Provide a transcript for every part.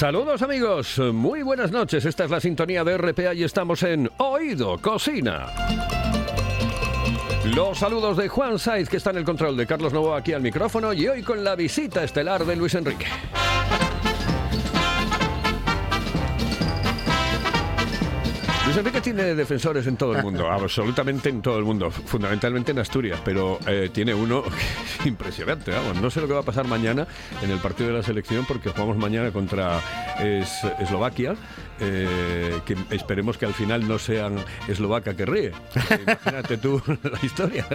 Saludos amigos, muy buenas noches. Esta es la sintonía de RPA y estamos en Oído Cocina. Los saludos de Juan Saiz, que está en el control de Carlos Novo aquí al micrófono, y hoy con la visita estelar de Luis Enrique. Luis Enrique tiene defensores en todo el mundo, absolutamente en todo el mundo, fundamentalmente en Asturias, pero eh, tiene uno impresionante, vamos. No sé lo que va a pasar mañana en el partido de la selección porque jugamos mañana contra es- Eslovaquia, eh, que esperemos que al final no sean eslovaca que ríe. Imagínate tú la historia.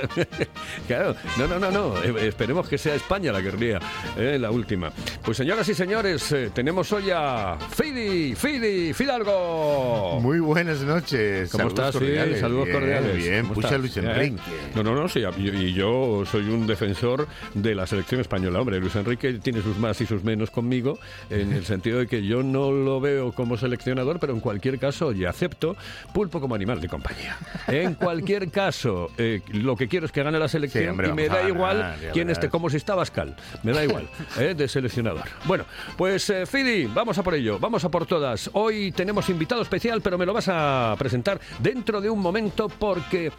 claro, no, no, no, no, eh, esperemos que sea España la que ría, eh, la última. Pues señoras y señores, eh, tenemos hoy a Fidi, Fidi, Fidalgo. Muy buenas noches. ¿Cómo Saludos estás? Sí, cordiales. saludos Bien, cordiales. Bien, ¿Cómo pucha? Luis Bien. Enrique. No, no, no, sí, y yo soy un defensor de la selección española. Hombre, Luis Enrique tiene sus más y sus menos conmigo, en el sentido de que yo no lo veo como seleccionador, pero en cualquier caso, y acepto pulpo como animal de compañía. En cualquier caso, eh, lo que quiero es que gane la selección Sí, hombre, y me da igual ganar, quién esté, como si está Bascal. Me da igual, eh, de seleccionador. Bueno, pues eh, Fidi, vamos a por ello, vamos a por todas. Hoy tenemos invitado especial, pero me lo vas a presentar dentro de un momento porque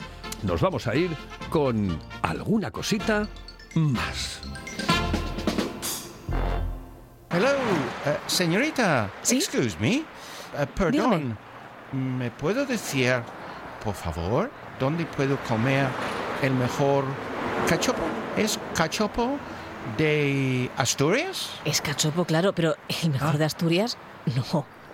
nos vamos a ir con alguna cosita más. Hello, eh, señorita. ¿Sí? Excuse me. Eh, perdón. ¿Me puedo decir, por favor, dónde puedo comer el mejor cachopo? ¿Es cachopo de Asturias? Es cachopo, claro, pero el mejor Ah. de Asturias, no.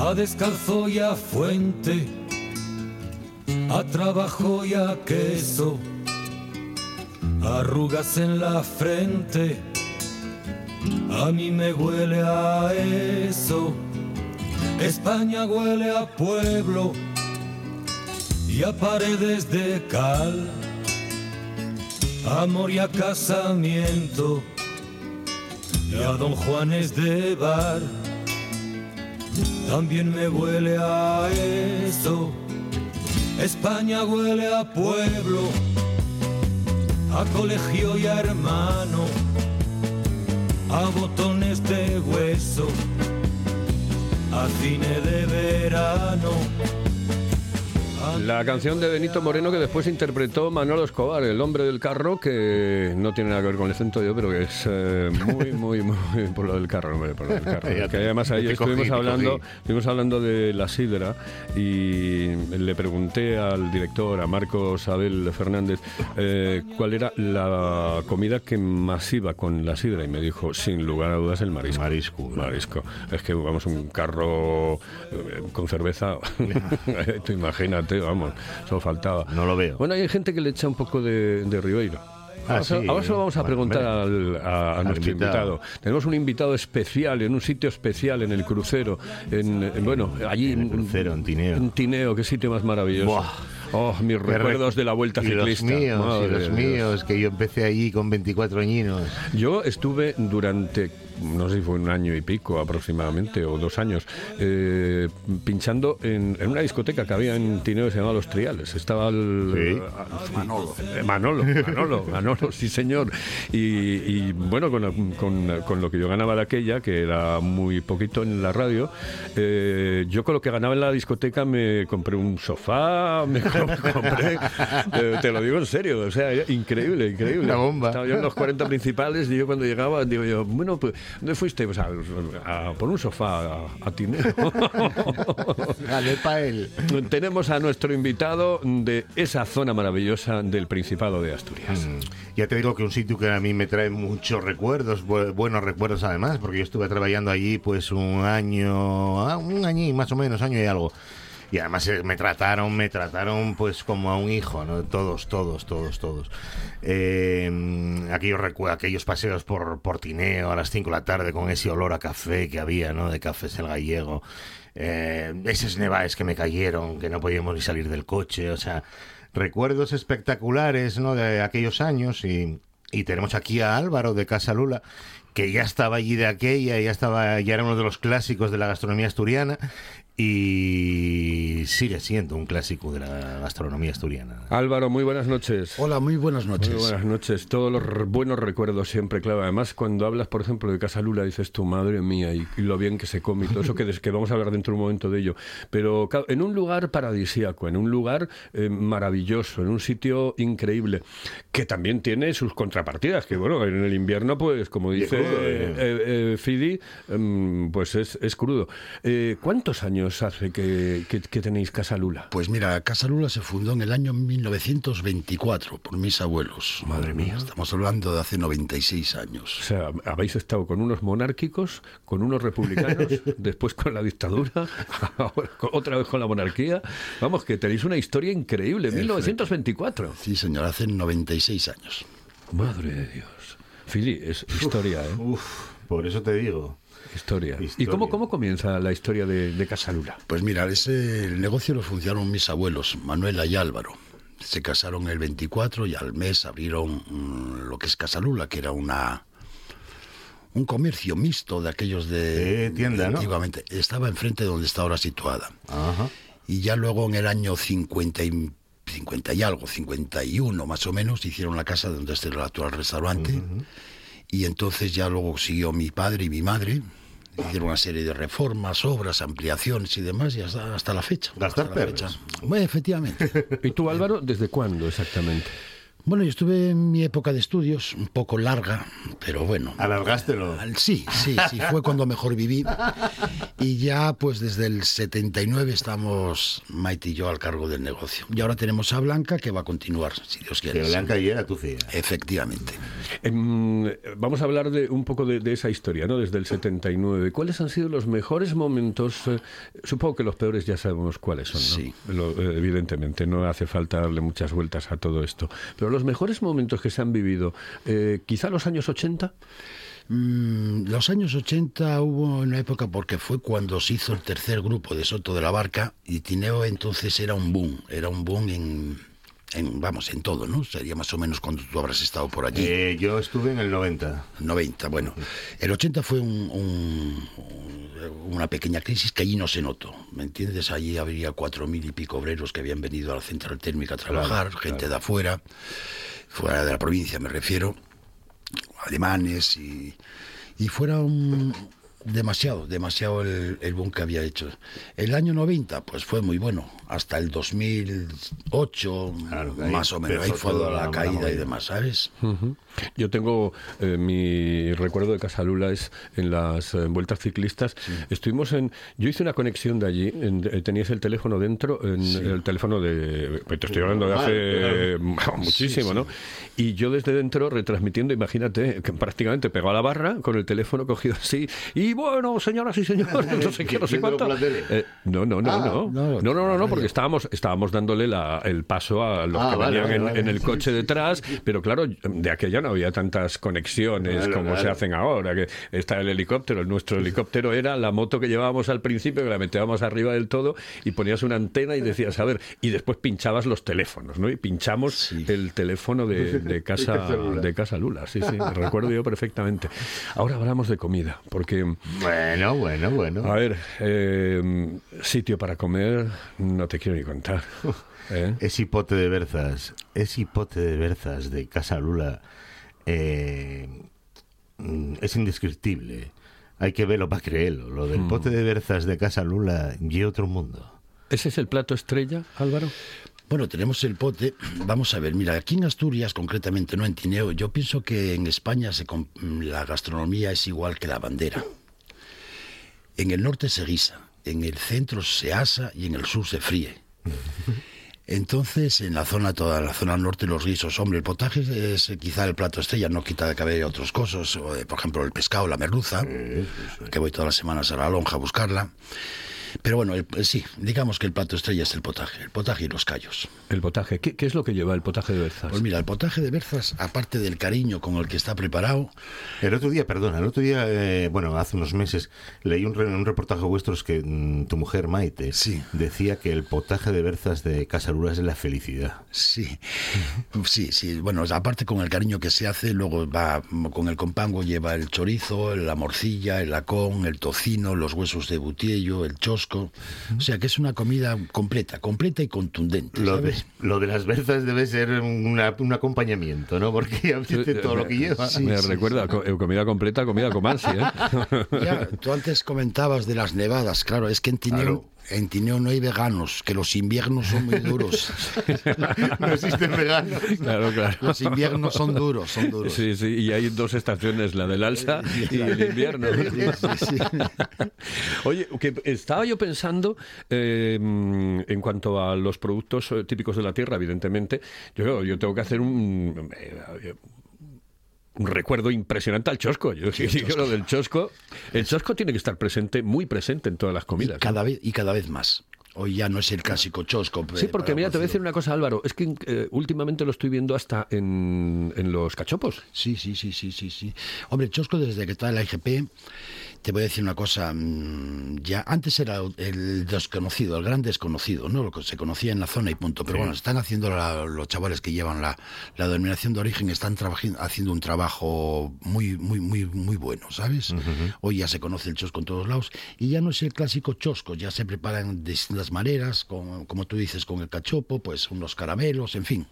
a descalzo y a fuente, a trabajo y a queso, arrugas en la frente. A mí me huele a eso. España huele a pueblo y a paredes de cal, amor y a casamiento y a Don Juanes de bar. También me huele a eso. España huele a pueblo, a colegio y a hermano, a botones de hueso, a cine de verano. La canción de Benito Moreno que después interpretó Manolo Escobar, el hombre del carro, que no tiene nada que ver con el acento yo, pero que es eh, muy, muy, muy por lo del carro, hombre, por lo del carro. Que además ahí estuvimos hablando, estuvimos hablando de la sidra y le pregunté al director, a Marcos Abel Fernández, eh, cuál era la comida que más iba con la sidra y me dijo, sin lugar a dudas, el marisco. Marisco. Marisco. Es que vamos un carro eh, con cerveza, tú imagínate, vamos, eso faltaba. No lo veo. Bueno, hay gente que le echa un poco de, de Ribeiro. Ah, Ahora, se- sí. ahora se lo vamos a preguntar al, a, a al nuestro invitado. invitado. Tenemos un invitado especial en un sitio especial en el crucero. En, en- bueno, allí En el crucero, en Tineo. En Tineo, qué sitio más maravilloso. Buah. Oh, mis recuerdos de la vuelta y ciclista. Los míos, y los míos, que yo empecé allí con 24 añinos. Yo estuve durante, no sé si fue un año y pico aproximadamente, o dos años, eh, pinchando en, en una discoteca que había en Tineo que se llamaba Los Triales. Estaba el... Sí. Manolo. Manolo, Manolo, Manolo, sí señor. Y, y, bueno, con, con- con lo que yo ganaba de aquella, que era muy poquito en la radio, eh, yo con lo que ganaba en la discoteca me compré un sofá, me compré... eh, te lo digo en serio, o sea, increíble, increíble. Una bomba. Estaba yo en los 40 principales y yo cuando llegaba, digo yo, bueno, pues, ¿dónde fuiste? Pues a, a- por un sofá a, a Tineo. Dale pa' él. Tenemos a nuestro invitado de esa zona maravillosa del Principado de Asturias. Mm. Ya te digo que un sitio que a mí me trae muchos recuerdos, bu- buenos recuerdos además, porque yo estuve trabajando allí pues un año, ah, un año y más o menos, año y algo. Y además eh, me trataron, me trataron pues como a un hijo. Todos, todos, todos, todos. Eh, aquellos, aquellos paseos por, por Tineo a las 5 de la tarde con ese olor a café que había, ¿no? De cafés el gallego. Eh, esos nevaes que me cayeron, que no podíamos ni salir del coche, o sea, recuerdos espectaculares ¿no? de aquellos años y, y tenemos aquí a Álvaro de Casa Lula que ya estaba allí de aquella, ya estaba, ya era uno de los clásicos de la gastronomía asturiana y sigue siendo un clásico de la gastronomía asturiana. Álvaro, muy buenas noches. Hola, muy buenas noches. Muy buenas noches. Todos los buenos recuerdos siempre, claro. Además, cuando hablas, por ejemplo, de Casa Lula, dices tu madre mía y, y lo bien que se come y todo eso, que, des- que vamos a hablar dentro de un momento de ello. Pero claro, en un lugar paradisíaco, en un lugar eh, maravilloso, en un sitio increíble, que también tiene sus contrapartidas, que bueno, en el invierno, pues como dice eh, eh. eh, Fidi, em, pues es, es crudo. Eh, ¿Cuántos años hace que, que- que tenéis Casa Lula? Pues mira, Casa Lula se fundó en el año 1924 por mis abuelos. Madre mía. Estamos hablando de hace 96 O años. sea, habéis estado con unos monárquicos, con unos republicanos, después con la dictadura, ahora otra vez con la monarquía. Vamos, que tenéis una historia increíble. 1924. Sí, señor, hace 96 años. Madre de Dios. Fili, es historia, ¿eh? Uf, por eso te digo. Historia. ¿Y cómo, cómo comienza la historia de, de Casalula? Pues mira, ese, el negocio lo funcionaron mis abuelos, Manuela y Álvaro. Se casaron el 24 y al mes abrieron mm, lo que es Casa Lula, que era una un comercio mixto de aquellos de Eh, tienda, ¿no? antiguamente. Estaba enfrente de donde está ahora situada. Ajá. Y ya luego en el año 50 y, 50 y algo, 51 más o menos, hicieron la casa donde está el actual restaurante. Y entonces ya luego siguió mi padre y mi madre. Hicieron una serie de reformas, obras, ampliaciones y demás, y hasta, hasta la fecha. Gastar hasta la fecha. Bueno, efectivamente. ¿Y tú, Álvaro, desde cuándo exactamente? Bueno, yo estuve en mi época de estudios, un poco larga, pero bueno. Alargástelo. Al- Sí, sí, sí, fue cuando mejor viví. Y ya, pues desde el 79 estamos Maite y yo al cargo del negocio. Y ahora tenemos a Blanca que va a continuar, si Dios quiere. Que Blanca y era tu fía. Efectivamente. Em, vamos a hablar de un poco de, de esa historia, ¿no? Desde el 79. ¿Cuáles han sido los mejores momentos? eh, supongo que los peores ya sabemos cuáles son, ¿no? Sí. Lo- eh, evidentemente, no hace falta darle muchas vueltas a todo esto. Pero los mejores momentos que se han vivido, eh, quizá los años 80. Mm, los años 80 hubo una época porque fue cuando se hizo el tercer grupo de Soto de la Barca y Tineo entonces era un boom, era un boom en, en, vamos, en todo, ¿no? Sería más o menos cuando tú habrás estado por allí. Eh, yo estuve en el 90. 90, bueno. El 80 fue un- un- un- una pequeña crisis que allí no se notó, ¿me entiendes? Allí habría cuatro mil y pico obreros que habían venido a la central térmica a trabajar, gente de afuera, fuera de la provincia me refiero, alemanes y, y fuera un, demasiado, demasiado el, el boom que había hecho. El año 90 pues fue muy bueno, hasta el 2008 Claro, más o menos, ahí fue toda la, la- la caída y demás, ¿sabes? Ujú. Yo tengo eh, mi recuerdo de Casalula es en las eh, vueltas ciclistas. Estuvimos en. Yo hice una conexión de allí. en- eh, tenías el teléfono dentro, en el teléfono de. Te estoy hablando de Ah, hace eh, muchísimo, ¿no? Y yo desde dentro retransmitiendo, imagínate, que prácticamente pegado a la barra con el teléfono cogido así. Y Y bueno, señoras y señores, no sé qué, no sé cuánto. Eh, no, no, no, Ah, no. no, No, no, no, porque estábamos, estábamos dándole la- el paso a los Ah, que vale, venían vale, en, el coche detrás, pero claro, de aquella no había tantas conexiones como se hacen ahora, que está el helicóptero. Nuestro helicóptero era la moto que llevábamos al principio, que la metíamos arriba del todo y ponías una antena y decías, a ver, y después pinchabas los teléfonos, ¿no? Y pinchamos Sí. el teléfono de, de casa, de casa Lula, sí, sí, recuerdo yo perfectamente. Ahora hablamos de comida, porque... Bueno, bueno, bueno. A ver, eh, sitio para comer, no te quiero ni contar. ¿eh? Es hipote de Berzas, es hipote de Berzas de Casa Lula. eh, es indescriptible. Hay que verlo para creerlo. Lo del pote de Berzas de Casa Lula y otro mundo. ¿Ese es el plato estrella, Álvaro? Bueno, tenemos el pote. Vamos a ver, mira, aquí en Asturias, concretamente, no en Tineo, yo pienso que en España se la gastronomía es igual que la bandera. En el norte se guisa, en el centro se asa y en el sur se fríe. Entonces, en la zona, toda la zona norte, los guisos, hombre, el potaje es eh, quizá el plato estrella, no quita de haya otras cosas, por ejemplo, el pescado, la merluza, que voy todas las semanas a la lonja a buscarla. Pero bueno, el- el- sí, digamos que el plato estrella es el potaje, el potaje y los callos. El potaje. ¿Qué, qué es lo que lleva el potaje de Berzas? Pues mira, el potaje de berzas, aparte del cariño con el que está preparado, El otro día, perdona, el otro día, eh, bueno, hace unos meses, leí un, re- un reportaje vuestro que mm, tu mujer Maite Sí. decía que el potaje de Berzas de Casa Lula es la felicidad. sí, sí, sí, bueno, aparte con el cariño que se hace, luego va con el compango, lleva el chorizo, la morcilla, el lacón, el tocino, los huesos de butiello, el chosco, o sea que es una comida completa, completa y contundente. Lo de, ¿sabes? lo de las Berzas debe ser una- un acompañamiento, ¿no? Porque todo lo que lleva. me recuerda, co- eh, comida completa, comida comansi, ¿eh? Ya, tú antes comentabas de las nevadas, claro, es que en Tineo, Claro. En Tineo no hay veganos, que los inviernos son muy duros. no existen veganos. claro, claro. Los inviernos son duros, son duros. Sí, sí, y hay dos estaciones, la del alza y el invierno. Oye, que estaba yo pensando eh, en cuanto a los productos eh, típicos de la tierra, evidentemente, yo, yo tengo que hacer un... eh, un recuerdo impresionante al chosco. Yo sí, yo lo del chosco. El chosco tiene que estar presente, muy presente en todas las comidas. cada vez y cada vez más. Hoy ya no es el clásico chosco. Sí, eh, porque mira, te voy a decir una cosa, Álvaro. Es que eh, últimamente lo estoy viendo hasta en, en los cachopos. Sí, sí, sí, sí, sí, sí. Hombre, chosco desde que está la IGP, te voy a decir una cosa. mm, Ya antes era el desconocido, el gran desconocido, ¿no? Lo que se conocía en la zona y punto. Pero bueno, están haciendo la- los chavales que llevan la, la denominación de origen, están trabajando, haciendo un trabajo muy, muy, muy, muy bueno, ¿sabes? Hoy ya se conoce el chosco en todos lados y ya no es el clásico chosco, ya se preparan distintas maneras, con- como tú dices, con el cachopo, pues unos caramelos, en fin.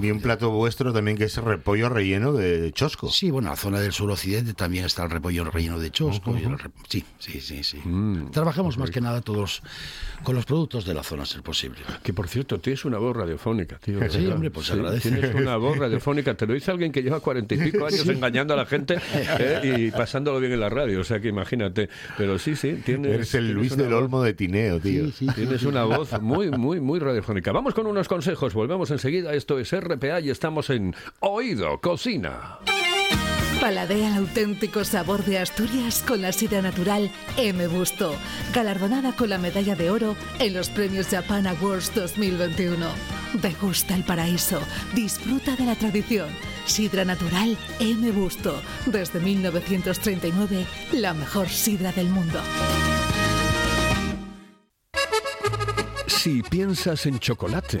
Vi un plato vuestro también que es repollo relleno de chosco. Sí, bueno, la zona del suroccidente también está el repollo relleno de chosco. y el re- Sí, sí, sí, sí. Mm, Trabajamos más que nada todos con los productos de la zona, si es posible. Que por cierto, tienes una voz radiofónica, tío. Sí, ¿verdad? hombre, pues se agradece. Tienes una voz radiofónica. Te lo dice alguien que lleva cuarenta y pico años engañando a la gente ¿eh? y pasándolo bien en la radio. O sea que imagínate. Pero sí, sí, tienes. Eres el Luis del voz- Olmo de Tineo, tío. Sí, sí, sí. Tienes una voz muy, muy, muy radiofónica. Vamos con unos consejos. Volvemos enseguida. Esto es RPA y estamos en Oído Cocina. Paladea el auténtico sabor de Asturias con la sidra natural M. Busto, galardonada con la medalla de oro en los premios Japan Awards 2021. Degusta el paraíso, disfruta de la tradición. Sidra natural M. Busto, desde 1939, la mejor sidra del mundo. Si piensas en chocolate,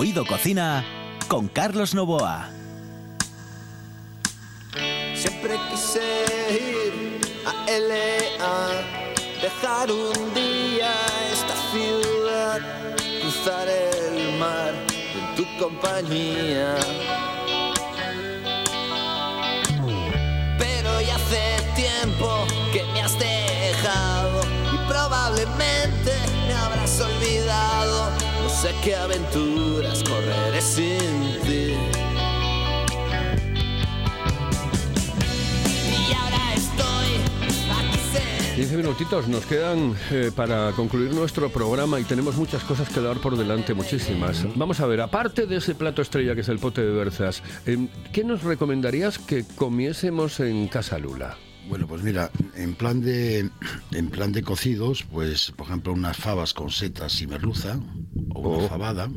Oído Cocina con Carlos Novoa. Siempre quise ir a LA, dejar un día esta ciudad, cruzar el mar en tu compañía. Pero ya hace tiempo que me has dejado y probablemente sé qué aventuras correré sin ti. Y ahora estoy aquí sentado. 15 minutitos nos quedan eh, para concluir nuestro programa y tenemos muchas cosas que dar por delante, muchísimas. Vamos a ver, aparte de ese plato estrella que es el pote de berzas, em, ¿qué nos recomendarías que comiésemos en Casa Lula? Bueno, pues mira, en plan de en plan de cocidos, pues por ejemplo unas fabas con setas y merluza o una Oh. fabada.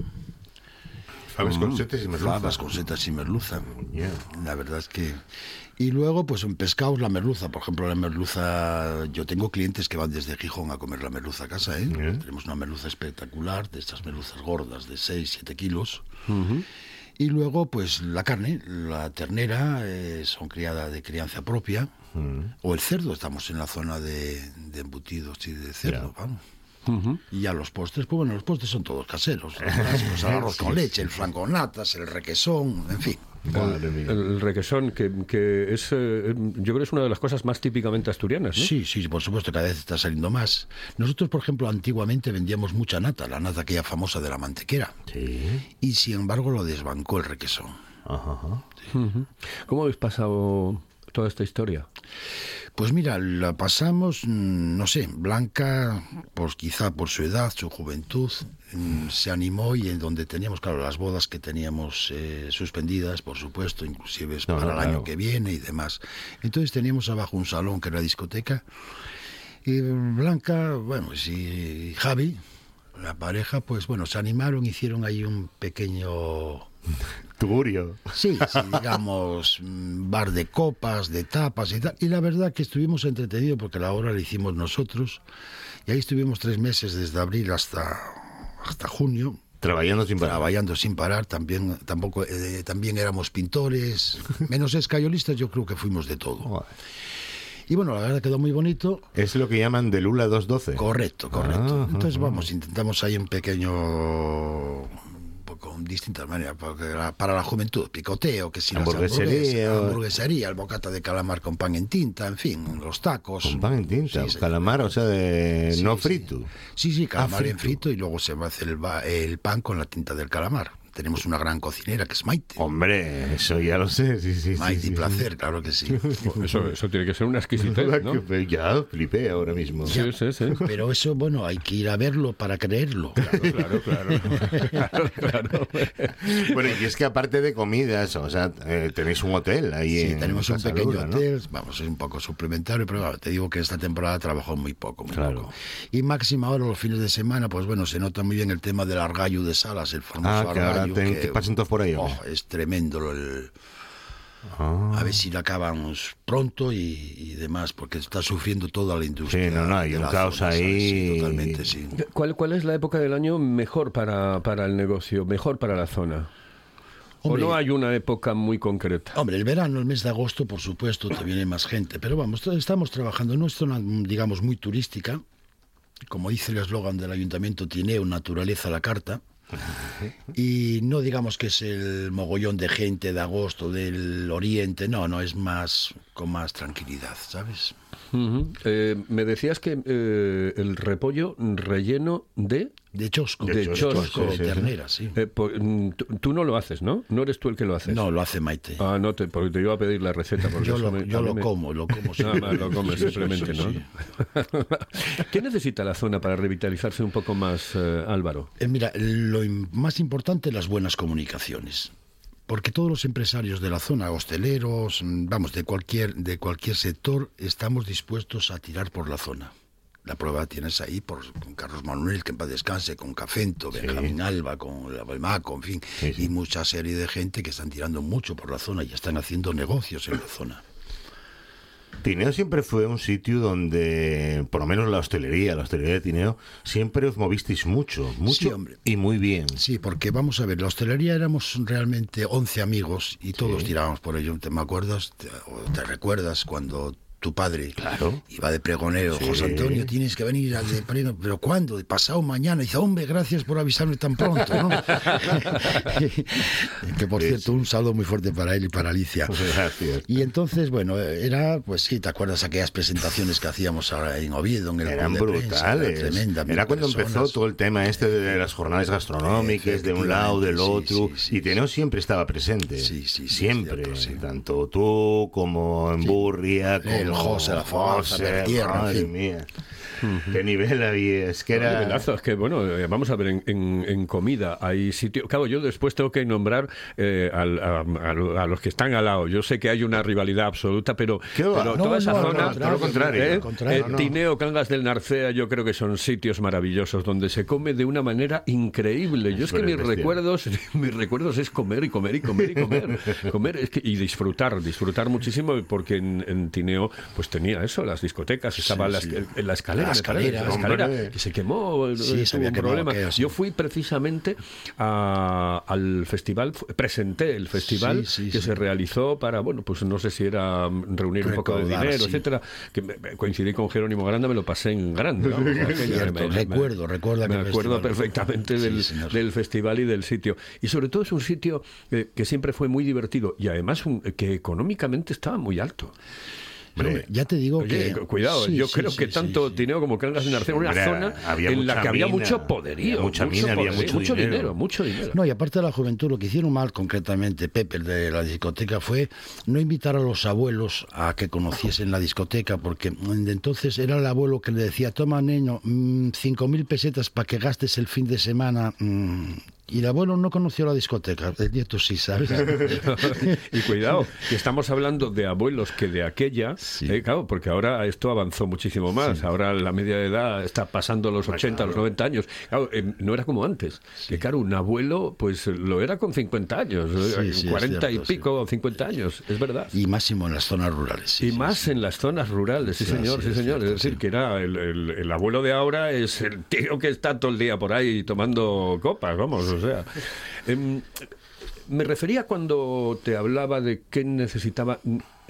Fabas con Mm, setas y merluza. Fabas con setas y merluza. Yeah. La verdad es que y luego pues en pescados la merluza, por ejemplo la merluza, yo tengo clientes que van desde Gijón a comer la merluza a casa, ¿eh? Yeah. Tenemos una merluza espectacular, de estas merluzas gordas de 6, 7 kilos. Y luego, pues la carne, la ternera, eh, son criada de crianza propia. O el cerdo, estamos en la zona de, de embutidos y de cerdo, vamos. Y ya los postres, pues bueno, los postres son todos caseros. Los el arroz con leche, el flan con natas, el requesón, en fin. El, el requesón, que, que es, eh, yo creo que es una de las cosas más típicamente asturianas, ¿no? Sí, sí, por supuesto, cada vez está saliendo más. Nosotros, por ejemplo, antiguamente vendíamos mucha nata, la nata aquella famosa de la mantequera. Y sin embargo lo desbancó el requesón. Ujú. ¿Cómo habéis pasado toda esta historia? Pues mira, la pasamos, mm, no sé, Blanca, pues quizá por su edad, su juventud, mm, se animó y en donde teníamos, claro, las bodas que teníamos eh, suspendidas, por supuesto, inclusive es No, para no, el claro. año que viene y demás. Entonces teníamos abajo un salón que era discoteca y Blanca, bueno, pues, y Javi, la pareja, pues bueno, se animaron, hicieron ahí un pequeño Tugurio. Sí, sí, digamos, mm, bar de copas, de tapas y tal. Y la verdad que estuvimos entretenidos porque la obra la hicimos nosotros. Y ahí estuvimos tres meses desde abril hasta, hasta junio. Trabajando sin parar. Trabajando sin parar. También, tampoco, eh, también éramos pintores, menos escayolistas, yo creo que fuimos de todo. Y bueno, la verdad quedó muy bonito. Es lo que llaman de Lula 212. Correcto, correcto. Ah, Entonces, ah, vamos, intentamos ahí un pequeño. Poco distintas maneras, porque la- para la juventud, picoteo, que si las Hamburguesería. hamburguesas, hamburguesería, el bocata de calamar con pan en tinta, en fin, los tacos. Con pan en tinta, Sí, sí. calamar, o sea, de Sí, no frito. Sí, sí, calamar Ah, en frito y luego se va a hacer el pan con la tinta del calamar. Tenemos una gran cocinera que es Maite. Hombre, eso ya lo sé, sí, sí. Maite sí, placer, claro que sí. Eso, eso tiene que ser una exquisitez, ¿no? Que- Ya flipé ahora mismo. Sí, sí, sí. Pero eso, bueno, hay que ir a verlo para creerlo. Claro, claro. claro, claro. Bueno, y es que aparte de comidas, o sea, eh, tenéis un hotel ahí Sí, en tenemos un pequeño Lula, ¿no? hotel, vamos, es un poco suplementario, pero te digo que esta temporada trabajó muy poco, muy Claro. poco. Y máxima ahora los fines de semana, pues bueno, se nota muy bien el tema del argallo de salas, el famoso Ah, argallo. Ten- que pasen todos por ahí, oh, es tremendo el... Ah. A ver si lo acabamos pronto y, y demás, porque está sufriendo toda la industria. Sí, no, no, hay un la caos zona, ahí. Sí, totalmente, sí. ¿Cuál, ¿Cuál es la época del año mejor para, para el negocio, mejor para la zona? Hombre, ¿O no hay una época muy concreta? Hombre, el verano, el mes de agosto, por supuesto, te viene más gente. Pero vamos, estamos trabajando en una zona, digamos, muy turística. Como dice el eslogan del ayuntamiento, Tineo, naturaleza a la carta. Y no digamos que es el mogollón de gente de agosto del oriente, no, no, es más con más tranquilidad, ¿sabes? Eh, me decías que eh, el repollo relleno de... De chosco. De, De chosco. chosco, de ternera, sí. Eh, por- mm, tú, no lo haces, ¿no? No eres tú el que lo haces. No, lo hace Maite. Ah, no, te, porque te iba a pedir la receta. Porque Yo lo- me- yo lo me- como, lo como Nada más lo comes Sí, sí, simplemente, sí, ¿no? sí. ¿Qué necesita la zona para revitalizarse un poco más, eh, Álvaro? Eh, mira, lo más importante, las buenas comunicaciones. Porque todos los empresarios de la zona, hosteleros, mm, vamos, de cualquier, de cualquier sector, estamos dispuestos a tirar por la zona. La prueba tienes ahí por, con Carlos Manuel, que en paz descanse, con Cafento, Benjamín Alba, con la Balmaco, en fin, y mucha serie de gente que están tirando mucho por la zona y están haciendo negocios en la zona. Tineo siempre fue un sitio donde, por lo menos la hostelería, la hostelería de Tineo, siempre os movisteis mucho, mucho Sí, hombre. y muy bien. Sí, porque vamos a ver, la hostelería éramos realmente 11 amigos y todos tirábamos por ello. ¿Te me acuerdas? Te, o te recuerdas cuando tu padre Claro. iba de pregonero, Sí. José Antonio, tienes que venir al de pregón, pero ¿cuándo? De pasado mañana. Y dice, hombre, gracias por avisarme tan pronto, ¿no? que por cierto, un saludo muy fuerte para él y para Alicia. Gracias. Y entonces, bueno, era, pues sí, ¿te acuerdas aquellas presentaciones que hacíamos ahora en Oviedo, en el Eran brutales. Era tremenda. Era cuando personas. empezó todo el tema este de las jornadas gastronómicas, de un lado, del otro. sí, sí, y Teneo siempre estaba presente. Sí, sí, Siempre. Tanto tú como en Burria, como El José, la Forza, Bertierra, en Madre fin. mía. Qué nivel había. Es que era. nivelazo, es que bueno, eh, vamos a ver, en, en- en comida hay sitio. Claro, yo después tengo que nombrar eh, al- a, a- a los que están al lado. Yo sé que hay una rivalidad absoluta, pero, pero No, toda esa no, zona. no, todo lo contrario, eh, al contrario, eh, no. Tineo, Cangas del Narcea, yo creo que son sitios maravillosos donde se come de una manera increíble. Yo es que mis recuerdos, mis recuerdos es comer y comer y comer y comer. comer es que, y disfrutar, disfrutar muchísimo, porque en, en Tineo pues tenía eso, las discotecas, estaba la, sí. en la escalera, La me escalera, la escalera, hombre. que se quemó, Sí, se un problema. Yo fui precisamente a- al festival, presenté el festival que se realizó para, bueno, pues no sé si era mm, reunir un poco de dinero, etcétera, que me- me coincidí con Jerónimo Granda, me lo pasé en grande. aquello, Cierto, recuerdo, recuerda Me acuerdo festival. perfectamente del, festival y del sitio. Y sobre todo es un sitio eh, que siempre fue muy divertido y además un- que económicamente estaba muy alto. Hombre, ya te digo Oye, que... cuidado, Sí, yo sí, creo sí, que tanto. Tineo como Cangas de Narcea, una zona en la que había mina, mucho poderío, había mucha mina, había poderío, mucho mucho dinero. dinero, mucho dinero. No, y aparte de la juventud, lo que hicieron mal concretamente Pepe el de la discoteca fue no invitar a los abuelos a que conociesen la discoteca, porque entonces era el abuelo que le decía, toma niño, mm, cinco mil pesetas para que gastes el fin de semana. mm". Y el abuelo no conoció la discoteca, el nieto sí, ¿sabes? y cuidado, que estamos hablando de abuelos que de aquella, Sí. eh, claro, porque ahora esto avanzó muchísimo más. Ahora la media de edad está pasando los 80, los 90 años. Claro, eh, no era como antes. Que claro, un abuelo, pues lo era con 50 años, eh, Sí, sí, es 40 cierto, y sí. pico, 50 años, es verdad. y máximo en las zonas rurales. sí, y sí, más sí. en las zonas rurales, sí, Sí, señor, sí, es señor. cierto, es decir, sí. que era el, el- el abuelo de ahora es el tío que está todo el día por ahí tomando copas, vamos, sea. Em, me refería cuando te hablaba de qué necesitaba.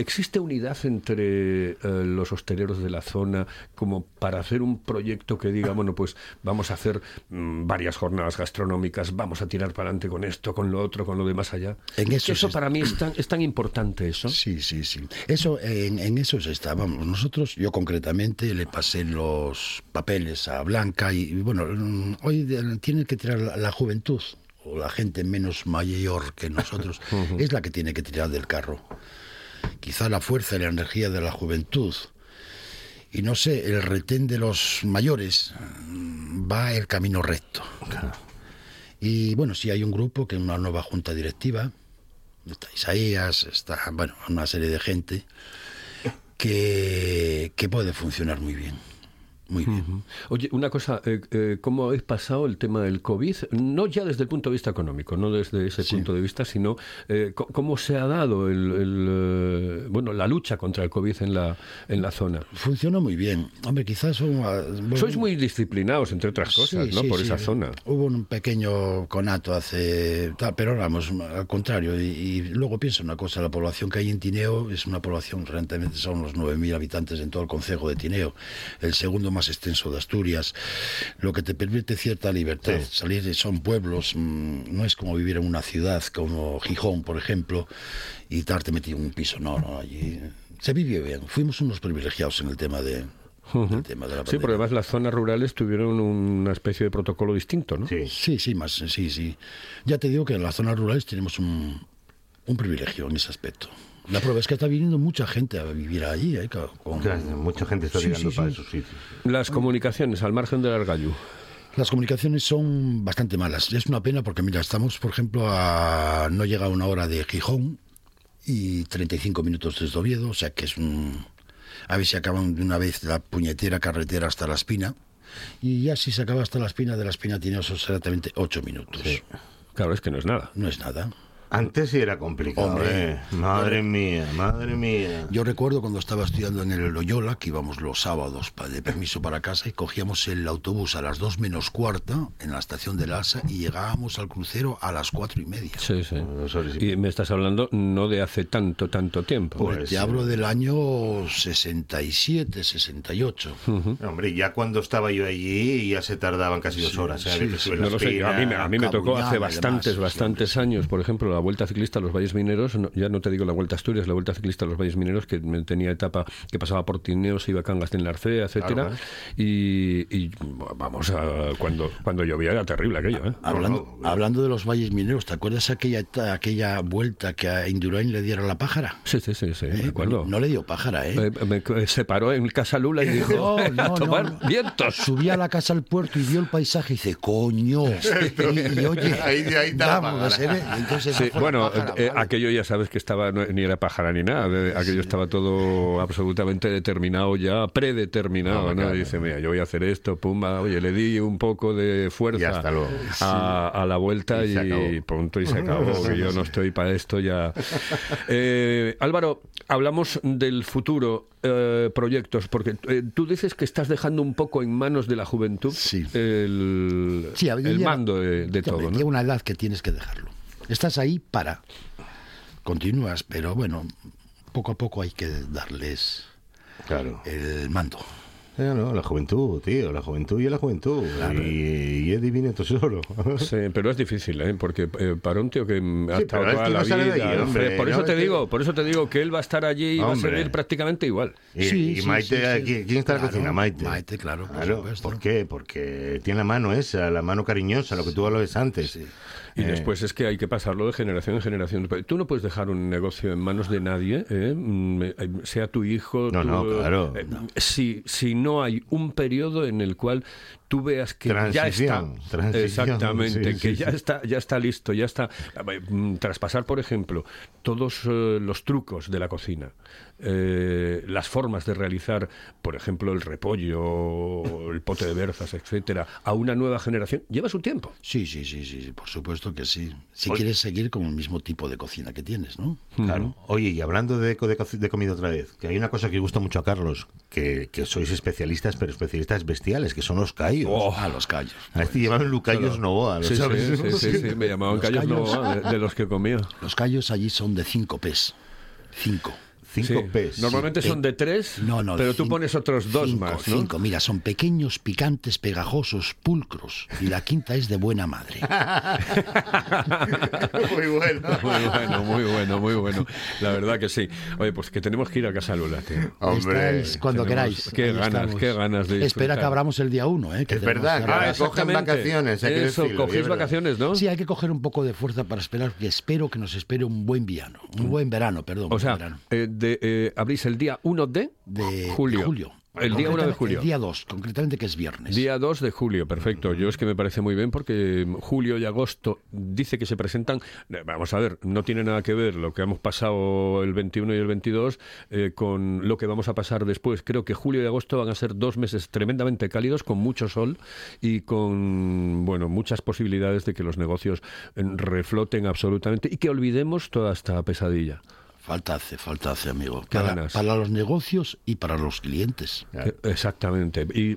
¿Existe unidad entre eh, los hosteleros de la zona como para hacer un proyecto que diga, bueno, pues vamos a hacer mm, varias jornadas gastronómicas, vamos a tirar para adelante con esto, con lo otro, con lo de más allá? En eso eso se- para mí es tan, es tan importante eso. Sí, sí, sí. Eso, en, en eso estábamos. Nosotros, yo concretamente, le pasé los papeles a Blanca y, bueno, mm, hoy tiene que tirar la, la juventud o la gente menos mayor que nosotros, es la que tiene que tirar del carro. Quizá la fuerza y la energía de la juventud y no sé, el retén de los mayores mm, va el camino recto. Y bueno, sí hay un grupo que es una nueva junta directiva, está Isaías, está, bueno, una serie de gente que, que puede funcionar muy bien. Muy bien. Oye, una cosa, eh, eh, ¿cómo habéis pasado el tema del COVID? No ya desde el punto de vista económico, no desde ese punto de vista, sino eh, cómo se ha dado el, el, eh, bueno, la lucha contra el COVID en la, en la zona. Funcionó muy bien. Hombre, quizás... son, ah, bueno, Sois muy disciplinados, entre otras cosas, Sí, ¿no? sí, Por sí. esa zona. Hubo un pequeño conato hace... tal, pero vamos, al contrario. Y, y luego pienso una cosa, la población que hay en Tineo es una población, realmente son los 9.000 habitantes en todo el concejo de Tineo, el segundo más extenso de Asturias, lo que te permite cierta libertad. Salir, son pueblos, mm, no es como vivir en una ciudad como Gijón, por ejemplo, y estarte metido en un piso, no, no, allí... Se vive bien. Fuimos unos privilegiados en el tema de, el tema de la Sí, porque además las zonas rurales tuvieron una especie de protocolo distinto, ¿no? Sí. Sí, sí, más, sí, sí. Ya te digo que en las zonas rurales tenemos un, un privilegio en ese aspecto. La prueba es que está viniendo mucha gente a vivir allí. ¿eh? Con- Mucha, mucha gente está llegando sí, para sí. esos sitios. Las comunicaciones al margen del Argallu. Las comunicaciones son bastante malas. Es una pena porque, mira, estamos, por ejemplo, a no llega a una hora de Gijón y 35 minutos desde Oviedo, o sea que es un... A ver si acaban de una vez la puñetera carretera hasta La Espina. Y ya si se acaba hasta La Espina, de La Espina tiene exactamente 8 minutos. Claro, es que no es nada. No es nada. Antes sí era complicado, Hombre. ¿eh? Madre mía, madre mía. Yo recuerdo cuando estaba estudiando en el Loyola, que íbamos los sábados de permiso para casa y cogíamos el autobús a las dos menos cuarta en la estación de Lhasa y llegábamos al crucero a las cuatro y media. Sí, sí. Y me estás hablando no de hace tanto, tanto tiempo. Pues Te hablo del año 67, 68. Hombre, ya cuando estaba yo allí ya se tardaban casi dos horas. ¿eh? A No lo sé, a mí, me- a mí me tocó hace bastantes, demás, bastantes años, por ejemplo, la Vuelta Ciclista a los Valles Mineros, no- ya no te digo la Vuelta a Asturias, la Vuelta Ciclista a los Valles Mineros, que me tenía etapa que pasaba por Tineos, iba a Cangas en la Arcea, etcétera, Claro, y, y, vamos, a, cuando, cuando llovía era terrible aquello, ¿eh? Hablando, hablando de los valles mineros, ¿te acuerdas aquella, aquella vuelta que a Indurain le dieron la pájara? Sí, sí, sí, sí, ¿Eh? de acuerdo. No le dio pájara, ¿eh? Eh, me eh, se paró en Casa Lula y dijo, No, no, a no, tomar no. vientos. Subía a la casa al puerto y vio el paisaje y dice, coño. Y, y oye, Ahí- ahí está vamos, ve. Entonces Sí, bueno, pájara, eh, vale. aquello ya sabes que estaba no- ni era pájara ni nada, aquello estaba todo absolutamente determinado ya, predeterminado, Ah, ¿no? claro. Dice, mira, yo voy a hacer esto, pumba, oye, le di un poco de Y fuerza hasta luego. a, a la vuelta Y y, punto y se acabó, que yo no estoy para esto ya. Eh, Álvaro, hablamos del futuro, eh, proyectos, porque eh, tú dices que estás dejando un poco en manos de la juventud Sí. el, Sí, mando de, todo, ¿no? una edad que tienes que dejarlo. Estás ahí para. Continúas, pero bueno, poco a poco hay que darles Claro. el mando. Eh, no, la juventud, tío, la juventud y la juventud. Y, y es divino tesoro. Sí, pero es difícil, ¿eh? porque eh, para un tío que ha Sí, estado toda la vida, ahí, hombre, por eso te que- digo, por eso te digo que él va a estar allí y va a seguir prácticamente igual. Y, Sí, y sí, Maite, sí, sí. ¿quién- ¿quién está en la Claro, cocina? Maite. Maite, claro, por Claro. ¿Por qué? Porque tiene la mano esa, la mano cariñosa, lo que tú hablabas antes. Y Eh, después es que hay que pasarlo de generación en generación. Tú no puedes dejar un negocio en manos de nadie, ¿eh? Mm, eh, sea tu hijo. No, tu- no, claro. eh, Si, si no hay un periodo en el cual tú veas que ya está. Transición, Exactamente, sí, que sí, ya sí. está, ya está listo, ya está. Mm, Traspasar, por ejemplo, todos eh, los trucos de la cocina, eh, las formas de realizar, por ejemplo, el repollo, el pote de berzas, etcétera, a una nueva generación, lleva su tiempo. Sí, sí, sí, sí, por supuesto que sí. Si Oye. quieres seguir con el mismo tipo de cocina que tienes, ¿no? Claro. Oye, y hablando de, de, de comida otra vez, que hay una cosa que gusta mucho a Carlos, que, que sois especialistas, pero especialistas bestiales, que son los callos. Ah, los callos. A este llevaban Lucayos Novoa, ¿lo Sí, sí, sabes? sí, sí, sí, me llamaban Los callos callos. Novoa, de, de los que comía. Los callos allí son de cinco pes. Cinco. Cinco Sí. P's. Normalmente son de tres, No, no, pero tú pones otros dos cinco, más, ¿no? Cinco, mira, son pequeños, picantes, pegajosos, pulcros. Y la quinta es de buena madre. Muy bueno. Muy bueno, muy bueno, muy bueno. La verdad que sí. Oye, pues que tenemos que ir a Casa Lula, tío. Hombre. Cuando tenemos- queráis. qué Ahí ganas, estamos. qué ganas de Espera que abramos el día uno, ¿eh? que Es verdad, que ahora cogen vacaciones, hay Eso, cogéis vacaciones, ¿no? Sí, hay que coger un poco de fuerza para esperar, que espero que nos espere un buen verano. Un buen verano, perdón. O sea, verano. eh, de, eh, abrís el día 1 de, de julio. El día 1 de julio. El día 2, concretamente que es viernes. Día 2 de julio, perfecto. Yo es que me parece muy bien porque julio y agosto dice que se presentan. eh, Vamos a ver, no tiene nada que ver lo que hemos pasado el 21 y el 22 eh, con lo que vamos a pasar después. Creo que julio y agosto van a ser dos meses tremendamente cálidos, con mucho sol y con bueno muchas posibilidades de que los negocios eh, refloten absolutamente y que olvidemos toda esta pesadilla. Falta hace, falta hace, amigo. Para, los negocios y para los clientes. Eh, Exactamente. Y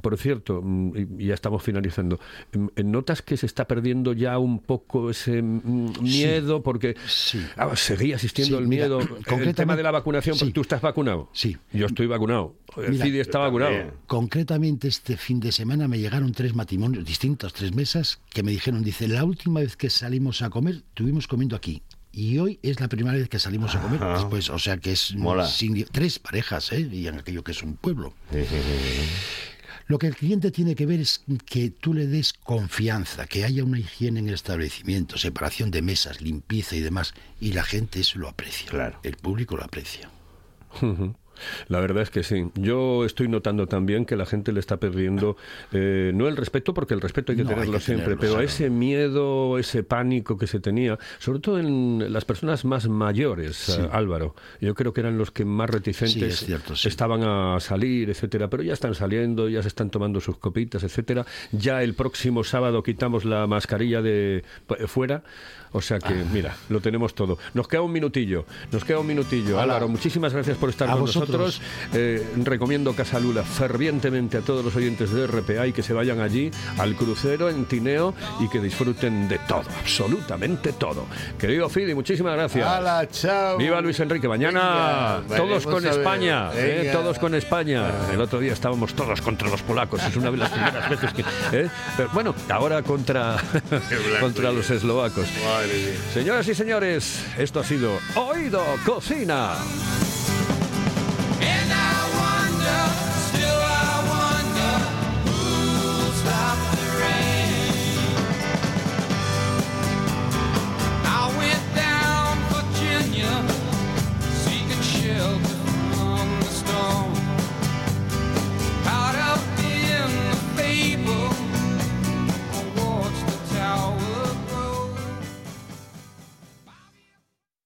por cierto, mm, y ya estamos finalizando, mm, ¿notas que se está perdiendo ya un poco ese mm, miedo? Porque Sí. ah, seguía existiendo Sí, el mira, miedo. El concretamente- tema de la vacunación, tú estás vacunado. Sí. Yo estoy vacunado. El Mira, está vacunado. también. Concretamente este fin de semana me llegaron tres matrimonios distintos, tres mesas, que me dijeron, dice, la última vez que salimos a comer, estuvimos comiendo aquí. Y hoy es la primera vez que salimos a comer Ajá. después, o sea que es sin- tres parejas, ¿eh? Y en aquello que es un pueblo. Lo que el cliente tiene que ver es que tú le des confianza, que haya una higiene en el establecimiento, separación de mesas, limpieza y demás. Y la gente eso lo aprecia. Claro. El público lo aprecia. La verdad es que sí. Yo estoy notando también que la gente le está perdiendo, eh, no el respeto, porque el respeto hay que No, hay tenerlo que siempre, tenerlo, pero claro. ese miedo, ese pánico que se tenía, sobre todo en las personas más mayores, Sí. eh, Álvaro. Yo creo que eran los que más reticentes Sí, es cierto, sí. estaban a salir, etcétera, pero ya están saliendo, ya se están tomando sus copitas, etcétera. Ya el próximo sábado quitamos la mascarilla de pu- fuera. O sea que, Ah. mira, lo tenemos todo. Nos queda un minutillo, nos queda un minutillo. Hala. Álvaro, muchísimas gracias por estar A con vosotros. nosotros. Eh, recomiendo Casalula fervientemente a todos los oyentes de RPA y que se vayan allí al crucero en Tineo y que disfruten de todo, absolutamente todo. Querido Fidi, muchísimas gracias. ¡Hala, chao! Viva Luis Enrique, mañana Venga, todos con. España, ¿eh? Todos con España. El otro día estábamos todos contra los polacos, es una de las primeras veces que... ¿eh? Pero bueno, ahora contra, contra los eslovacos. Señoras y señores, esto ha sido Oído Cocina.